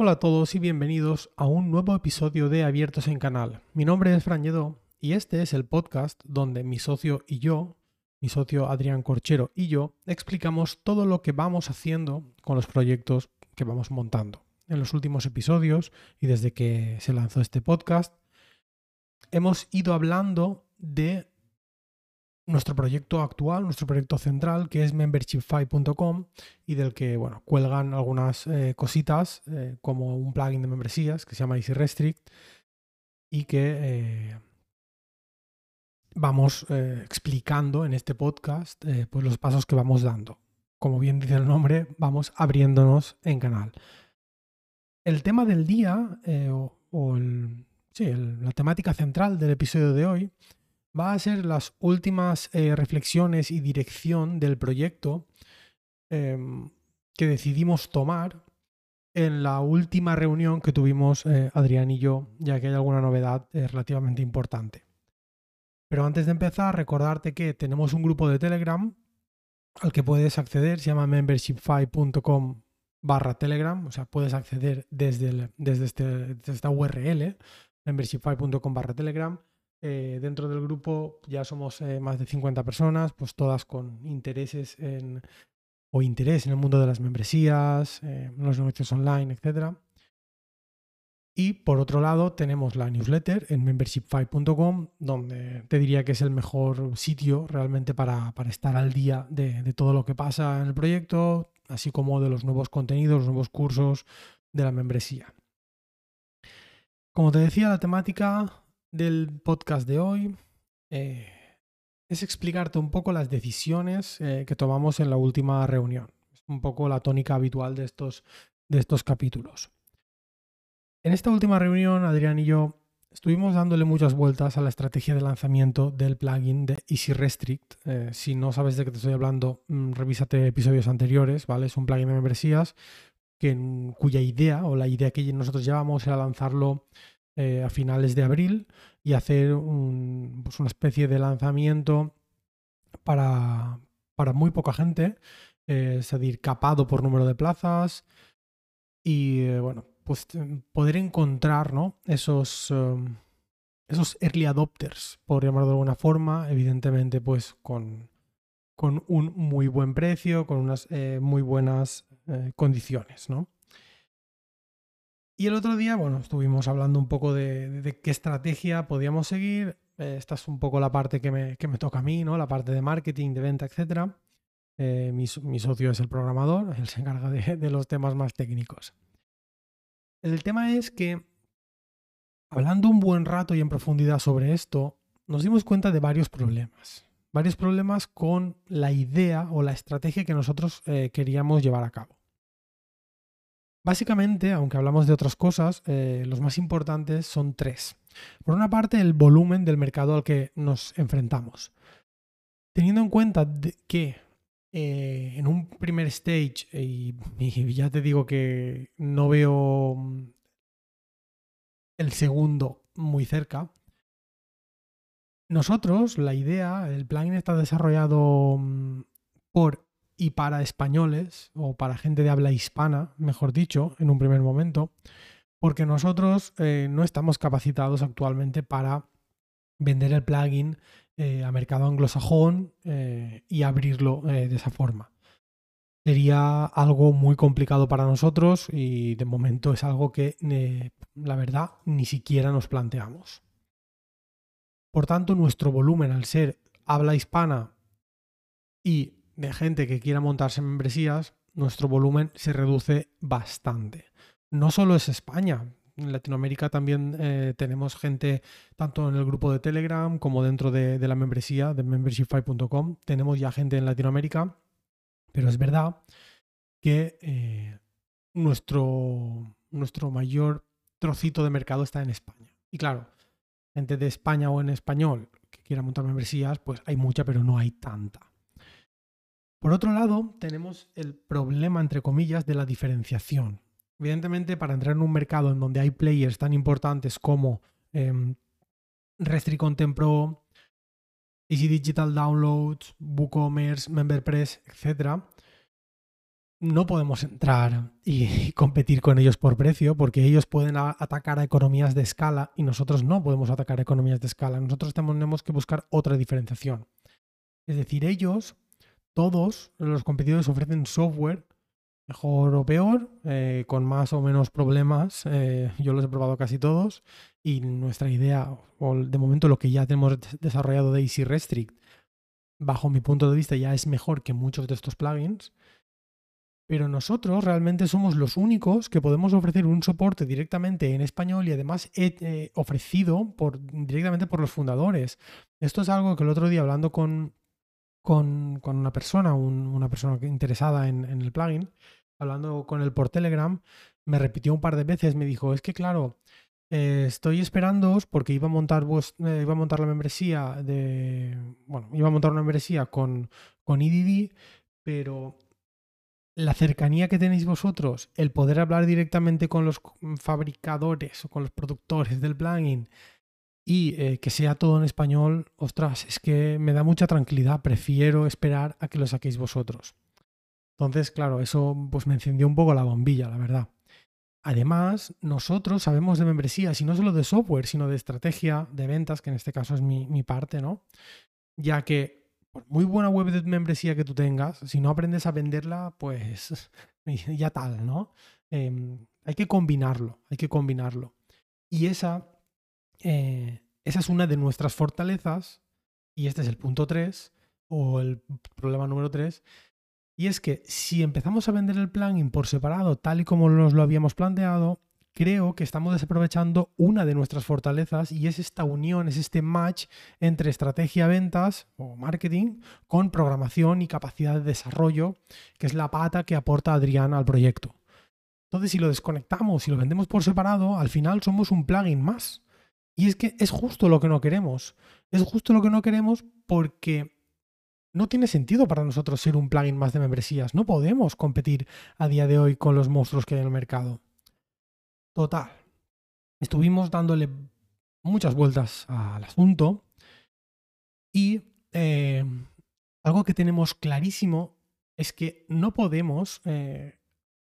Hola a todos y bienvenidos a un nuevo episodio de Abiertos en Canal. Mi nombre es Fran y este es el podcast donde mi socio y yo, mi socio Adrián Corchero y yo, explicamos todo lo que vamos haciendo con los proyectos que vamos montando. En los últimos episodios y desde que se lanzó este podcast, hemos ido hablando de nuestro proyecto actual, nuestro proyecto central, que es membershipfy.com y del que bueno, cuelgan algunas eh, cositas eh, como un plugin de membresías que se llama Easy Restrict y que eh, vamos explicando en este podcast pues los pasos que vamos dando. Como bien dice el nombre, vamos abriéndonos en canal. El tema del día o, la temática central del episodio de hoy va a ser las últimas eh, reflexiones y dirección del proyecto em, que decidimos tomar en la última reunión que tuvimos eh, Adrián y yo, ya que hay alguna novedad eh, relativamente importante. Pero antes de empezar, recordarte que tenemos un grupo de Telegram al que puedes acceder, se llama membershipfy.com barra Telegram, o sea, puedes acceder desde, desde, este, desde esta URL, membershipfy.com barra Telegram eh, dentro del grupo ya somos eh, más de 50 personas, pues todas con intereses en, o interés en el mundo de las membresías, eh, los negocios online, etc. Y por otro lado tenemos la newsletter en membership5.com, donde te diría que es el mejor sitio realmente para, estar al día de, de, todo lo que pasa en el proyecto, así como de los nuevos contenidos, los nuevos cursos de la membresía. Como te decía, la temática del podcast de hoy eh, es explicarte un poco las decisiones eh, que tomamos en la última reunión. Es un poco la tónica habitual de estos, de estos capítulos. En esta última reunión, Adrián y yo estuvimos dándole muchas vueltas a la estrategia de lanzamiento del plugin de Easy Restrict. Eh, si no sabes de qué te estoy hablando, mm, revísate episodios anteriores, ¿vale? Es un plugin de membresías que, cuya idea o la idea que nosotros llevamos era lanzarlo eh, a finales de abril y hacer pues una especie de lanzamiento para, muy poca gente, eh, es decir, capado por número de plazas y eh, bueno, pues poder encontrar esos, um, esos early adopters, por llamarlo de alguna forma, evidentemente pues con, con un muy buen precio, con unas muy buenas condiciones, ¿no? Y el otro día, bueno, estuvimos hablando un poco de, qué estrategia podíamos seguir. Eh, esta es un poco la parte que me, toca a mí, ¿no? La parte de marketing, de venta, etc. Eh, mi, socio es el programador, él se encarga de, los temas más técnicos. El tema es que, hablando un buen rato y en profundidad sobre esto, nos dimos cuenta de varios problemas. Varios problemas con la idea o la estrategia que nosotros eh, queríamos llevar a cabo. Básicamente, aunque hablamos de otras cosas, eh, los más importantes son tres. Por una parte, el volumen del mercado al que nos enfrentamos. Teniendo en cuenta que eh, en un primer stage, y, ya te digo que no veo mm, el segundo muy cerca, nosotros, la idea, el plugin está desarrollado mm, por y para españoles o para gente de habla hispana, mejor dicho, en un primer momento, porque nosotros eh, no estamos capacitados actualmente para vender el plugin eh, a mercado anglosajón eh, y abrirlo de esa forma. Sería algo muy complicado para nosotros y de momento es algo que la verdad ni siquiera nos planteamos. Por tanto, nuestro volumen al ser habla hispana y de gente que quiera montarse membresías, nuestro volumen se reduce bastante. No solo es España, en Latinoamérica también eh, tenemos gente tanto en el grupo de Telegram como dentro de, la membresía de membershipfy.com. Tenemos ya gente en Latinoamérica, pero es verdad que eh, nuestro, nuestro mayor trocito de mercado está en España. Y claro, gente de España o en español que quiera montar membresías, pues hay mucha, pero no hay tanta. Por otro lado, tenemos el problema, entre comillas, de la diferenciación. Evidentemente, para entrar en un mercado en donde hay players tan importantes como eh, Restri Content Pro, Easy Digital Downloads, WooCommerce, MemberPress, etc., no podemos entrar y competir con ellos por precio porque ellos pueden atacar a economías de escala y nosotros no podemos atacar a economías de escala. Nosotros tenemos que buscar otra diferenciación. Es decir, ellos, todos los competidores ofrecen software mejor o peor, eh, con más o menos problemas. Eh, yo los he probado casi todos y nuestra idea, o de momento lo que ya tenemos desarrollado de Easy Restrict, bajo mi punto de vista ya es mejor que muchos de estos plugins. Pero nosotros realmente somos los únicos que podemos ofrecer un soporte directamente en español y además eh, ofrecido directamente por los fundadores. Esto es algo que el otro día hablando con, con, una persona, una persona interesada en, el plugin, hablando con él por Telegram, me repitió un par de veces, me dijo, es que claro, eh, estoy esperándoos porque iba a montar eh, iba a montar la membresía de. Bueno, iba a montar una membresía con, con pero la cercanía que tenéis vosotros, el poder hablar directamente con los fabricadores o con los productores del plugin y eh, que sea todo en español, ostras, es que me da mucha tranquilidad, prefiero esperar a que lo saquéis vosotros. Entonces, claro, eso pues me encendió un poco la bombilla, la verdad. Además, nosotros sabemos de membresías y no solo de software, sino de estrategia de ventas, que en este caso es mi, parte, ¿no? Ya que por muy buena web de membresía que tú tengas, si no aprendes a venderla, pues ya tal, ¿no? Em, hay que combinarlo, hay que combinarlo. Y esa, eh, esa es una de nuestras fortalezas, y este es el punto 3, o el problema número 3, y es que si empezamos a vender el plugin por separado, tal y como nos lo habíamos planteado, creo que estamos desaprovechando una de nuestras fortalezas y es esta unión, es este match entre estrategia ventas o marketing con programación y capacidad de desarrollo, que es la pata que aporta Adrián al proyecto. Entonces, si lo desconectamos, y lo vendemos por separado, al final somos un plugin más. Y es que es justo lo que no queremos. Es justo lo que no queremos porque no tiene sentido para nosotros ser un plugin más de membresías. No podemos competir a día de hoy con los monstruos que hay en el mercado. Total. Estuvimos dándole muchas vueltas al asunto y eh, algo que tenemos clarísimo es que no podemos... Eh,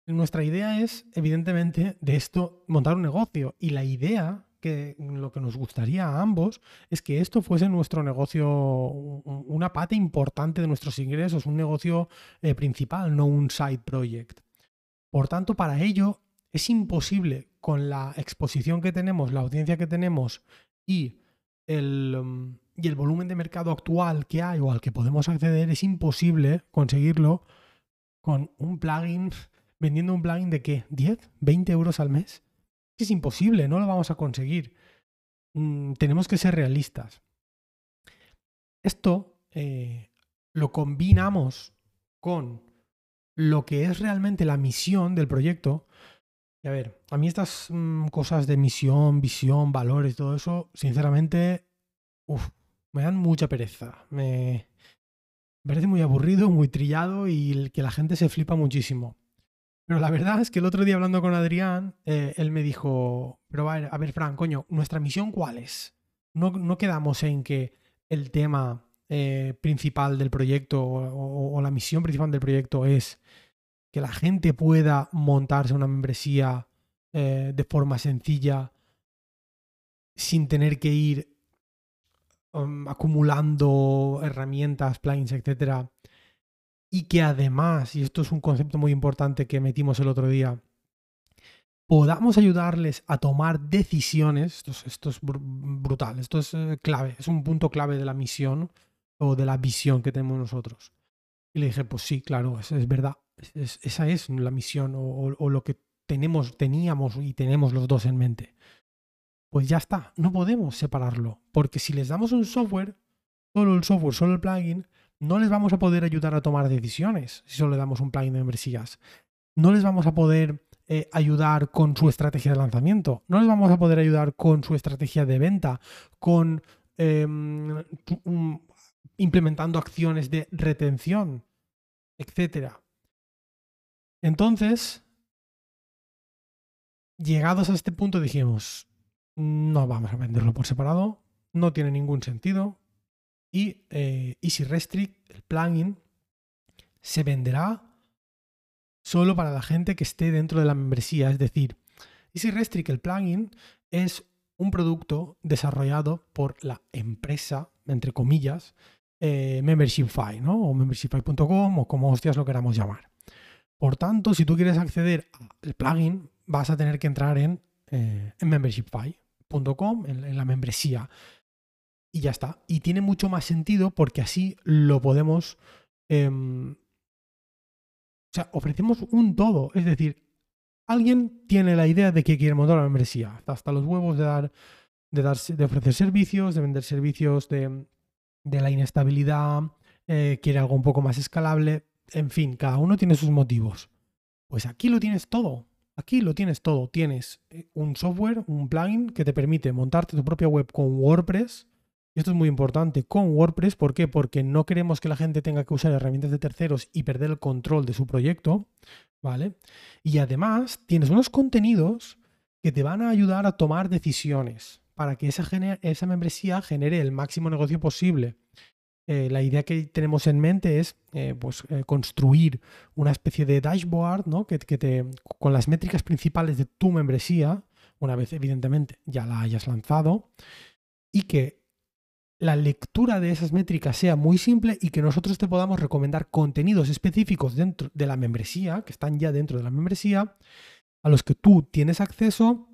nuestra idea es, evidentemente, de esto montar un negocio y la idea que lo que nos gustaría a ambos es que esto fuese nuestro negocio, una parte importante de nuestros ingresos, un negocio eh, principal, no un side project. Por tanto, para ello es imposible con la exposición que tenemos, la audiencia que tenemos y el, mm, y el volumen de mercado actual que hay o al que podemos acceder, es imposible conseguirlo con un plugin, vendiendo un plugin de qué, 10, 20 euros al mes. Es imposible, no lo vamos a conseguir. Mm, tenemos que ser realistas. Esto eh, lo combinamos con lo que es realmente la misión del proyecto, y a ver, a mí estas mm, cosas de misión, visión, valores, todo eso, sinceramente, me dan mucha pereza. Me, parece muy aburrido, muy trillado y que la gente se flipa muchísimo. Pero la verdad es que el otro día hablando con Adrián, eh, él me dijo, pero a ver, a ver, Fran, coño, ¿nuestra misión cuál es? No, no quedamos en que el tema eh, principal del proyecto o, la misión principal del proyecto es que la gente pueda montarse una membresía eh, de forma sencilla sin tener que ir um, acumulando herramientas, plugins, etc. Y que además, y esto es un concepto muy importante que metimos el otro día, podamos ayudarles a tomar decisiones, esto es, brutal, esto es eh, clave, es un punto clave de la misión o de la visión que tenemos nosotros. Y le dije, pues sí, claro, es verdad esa es la misión o, lo que tenemos, teníamos y tenemos los dos en mente. Pues ya está, no podemos separarlo, porque si les damos un software, solo el software, solo el plugin, no les vamos a poder ayudar a tomar decisiones si solo le damos un plugin de membresías. No les vamos a poder eh, ayudar con su estrategia de lanzamiento, no les vamos a poder ayudar con su estrategia de venta, con em, implementando acciones de retención, etcétera. Entonces, llegados a este punto dijimos, no vamos a venderlo por separado, no tiene ningún sentido. Y eh, Easy Restrict, el plugin, se venderá solo para la gente que esté dentro de la membresía. Es decir, Easy Restrict, el plugin, es un producto desarrollado por la empresa, entre comillas, eh, Membershipify, ¿no? O membershipify.com o como hostias lo queramos llamar. Por tanto, si tú quieres acceder al plugin, vas a tener que entrar en, eh, en, la membresía. Y ya está. Y tiene mucho más sentido porque así lo podemos... Em, o sea, ofrecemos un todo. Es decir, alguien tiene la idea de que quiere montar la membresía. Hasta los huevos de dar, de, dar, de ofrecer servicios, de vender servicios, de, de la inestabilidad, eh, quiere algo un poco más escalable. En fin, cada uno tiene sus motivos. Pues aquí lo tienes todo. Aquí lo tienes todo. Tienes eh, un software, un plugin que te permite montarte tu propia web con WordPress. Y esto es muy importante, con WordPress. ¿Por qué? Porque no queremos que la gente tenga que usar herramientas de terceros y perder el control de su proyecto. ¿Vale? Y además tienes unos contenidos que te van a ayudar a tomar decisiones para que esa, esa membresía genere el máximo negocio posible. Eh, la idea que tenemos en mente es eh, pues, eh, construir una especie de dashboard ¿no? que, te, con las métricas principales de tu membresía, una vez evidentemente ya la hayas lanzado, y que la lectura de esas métricas sea muy simple y que nosotros te podamos recomendar contenidos específicos dentro de la membresía, que están ya dentro de la membresía, a los que tú tienes acceso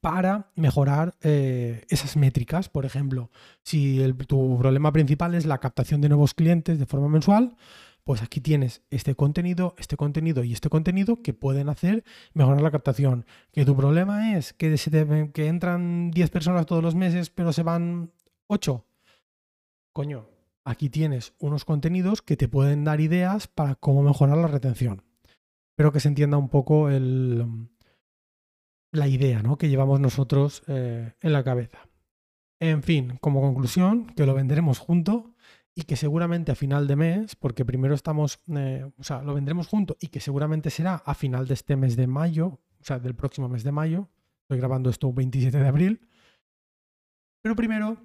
para mejorar eh, esas métricas. Por ejemplo, si tu problema principal es la captación de nuevos clientes de forma mensual, pues aquí tienes este contenido, este contenido y este contenido que pueden hacer mejorar la captación. Que tu problema es que, se que entran 10 personas todos los meses, pero se van 8. Coño, aquí tienes unos contenidos que te pueden dar ideas para cómo mejorar la retención. Espero que se entienda un poco el, la idea ¿no? que llevamos nosotros eh, en la cabeza. En fin, como conclusión, que lo venderemos junto y que seguramente a final de mes, porque primero estamos, eh, o sea, lo vendremos junto y que seguramente será a final de este mes de mayo, o sea, del próximo mes de mayo. Estoy grabando esto 27 de abril. Pero primero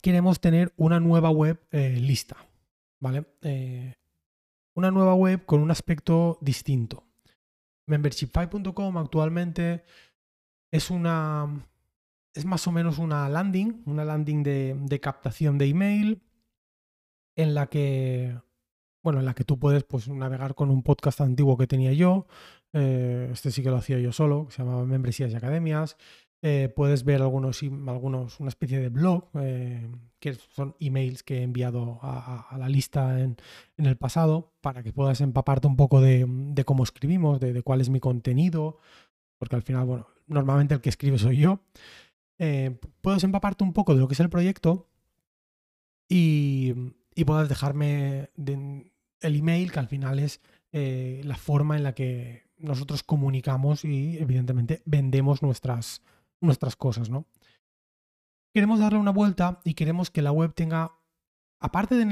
queremos tener una nueva web eh, lista, ¿vale? una nueva web con un aspecto distinto. Membershipify.com actualmente es una. Es más o menos una landing, una landing de, captación de email, en la que. Bueno, en la que tú puedes pues, navegar con un podcast antiguo que tenía yo. Eh, este sí que lo hacía yo solo, que se llamaba Membresías y Academias. Eh, puedes ver algunos, algunos, una especie de blog, eh, que son emails que he enviado a, la lista en, el pasado, para que puedas empaparte un poco de, cómo escribimos, de, de, cuál es mi contenido, porque al final, bueno, normalmente el que escribe soy yo, eh, puedes empaparte un poco de lo que es el proyecto y, y puedas dejarme el email, que al final es la forma en la que nosotros comunicamos y evidentemente vendemos nuestras, nuestras cosas, ¿no? Queremos darle una vuelta y queremos que la web tenga Aparte de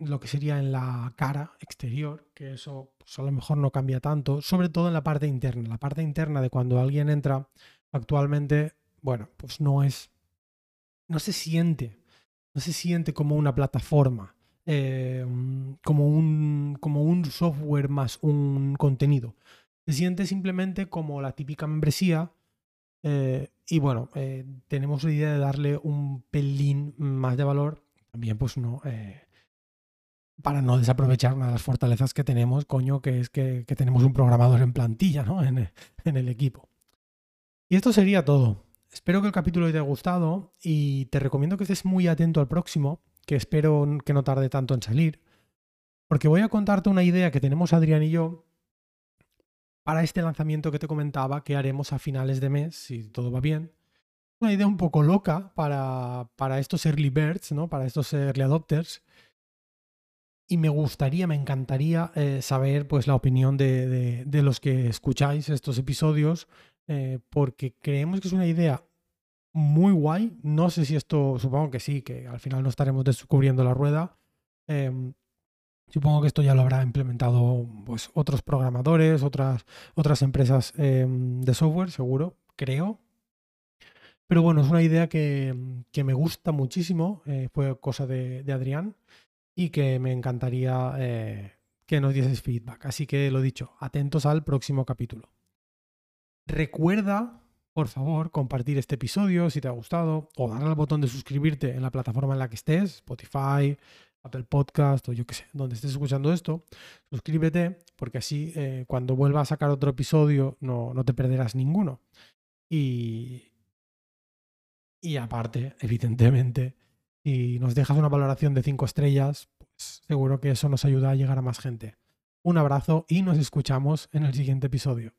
lo que sería en la cara exterior, que eso pues, a lo mejor no cambia tanto, sobre todo en la parte interna. La parte interna de cuando alguien entra actualmente, bueno, pues no es, no se siente, no se siente como una plataforma, eh, como, un, como un software más un contenido. Se siente simplemente como la típica membresía eh, y bueno, eh, tenemos la idea de darle un pelín más de valor también pues no, eh, para no desaprovechar una de las fortalezas que tenemos, coño, que es que, tenemos un programador en plantilla, ¿no? En, en, el equipo. Y esto sería todo. Espero que el capítulo te haya gustado y te recomiendo que estés muy atento al próximo, que espero que no tarde tanto en salir, porque voy a contarte una idea que tenemos Adrián y yo para este lanzamiento que te comentaba que haremos a finales de mes, si todo va bien, una idea un poco loca para, para estos early birds, ¿no? para estos early adopters. Y me gustaría, me encantaría eh, saber pues, la opinión de, de, los que escucháis estos episodios, eh, porque creemos que es una idea muy guay. No sé si esto, supongo que sí, que al final no estaremos descubriendo la rueda. Em, supongo que esto ya lo habrá implementado pues, otros programadores, otras, otras empresas em, de software, seguro, creo. Pero bueno, es una idea que, me gusta muchísimo, eh, fue cosa de, Adrián y que me encantaría eh, que nos dieses feedback. Así que lo dicho, atentos al próximo capítulo. Recuerda, por favor, compartir este episodio si te ha gustado o darle al botón de suscribirte en la plataforma en la que estés, Spotify, Apple Podcast o yo qué sé, donde estés escuchando esto. Suscríbete porque así eh, cuando vuelva a sacar otro episodio no, no te perderás ninguno. Y, y aparte, evidentemente, si nos dejas una valoración de 5 estrellas, pues seguro que eso nos ayuda a llegar a más gente. Un abrazo y nos escuchamos en el siguiente episodio.